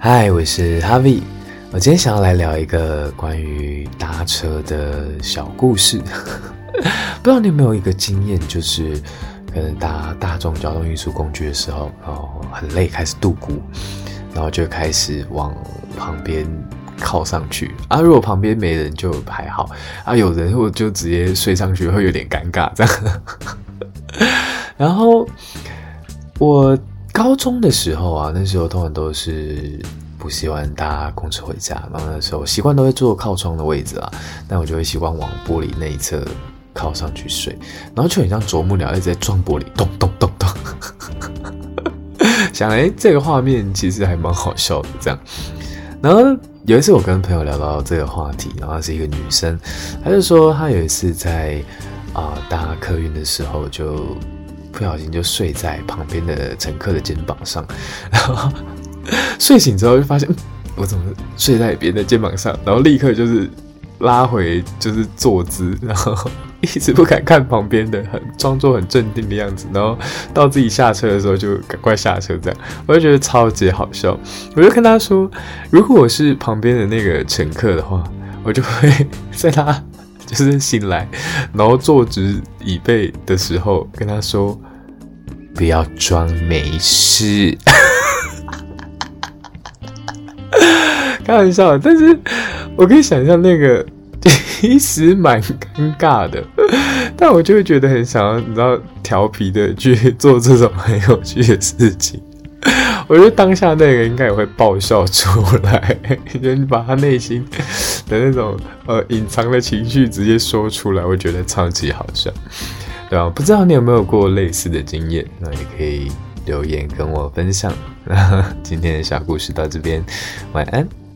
嗨，我是 Harvie。我今天想要来聊一个关于搭车的小故事。不知道你有没有一个经验，就是可能搭大众交通运输工具的时候，然后很累，开始度孤，然后就开始往旁边靠上去啊。如果旁边没人就还好啊，有人我就直接睡上去，会有点尴尬这样。然后我。高中的时候啊，那时候通常都是不喜欢搭公车回家，然后那时候习惯都会坐靠窗的位置啊，但我就会习惯往玻璃那一侧靠上去睡，然后就很像啄木鸟一直在撞玻璃，咚咚咚咚。想来这个画面其实还蛮好笑的，这样。然后有一次我跟朋友聊到这个话题，然后她是一个女生，她就说她有一次在啊、搭客运的时候就。不小心就睡在旁边的乘客的肩膀上，然后睡醒之后就发现，我怎么睡在别人的肩膀上？然后立刻就是拉回就是坐姿，然后一直不敢看旁边的，很装作很镇定的样子。然后到自己下车的时候就赶快下车，这样我就觉得超级好笑。我就跟他说，如果我是旁边的那个乘客的话，我就会 在他。就是醒来，然后坐直椅背的时候，跟他说：“不要装没事。”开玩笑，但是我可以想象那个其实蛮尴尬的，但我就会觉得很想要，你知道，调皮的去做这种很有趣的事情。我觉得当下那个应该也会爆笑出来，就你把他内心的那种呃隐藏的情绪直接说出来，我觉得超级好笑，对吧？不知道你有没有过类似的经验？那也可以留言跟我分享。那今天的小故事到这边，晚安。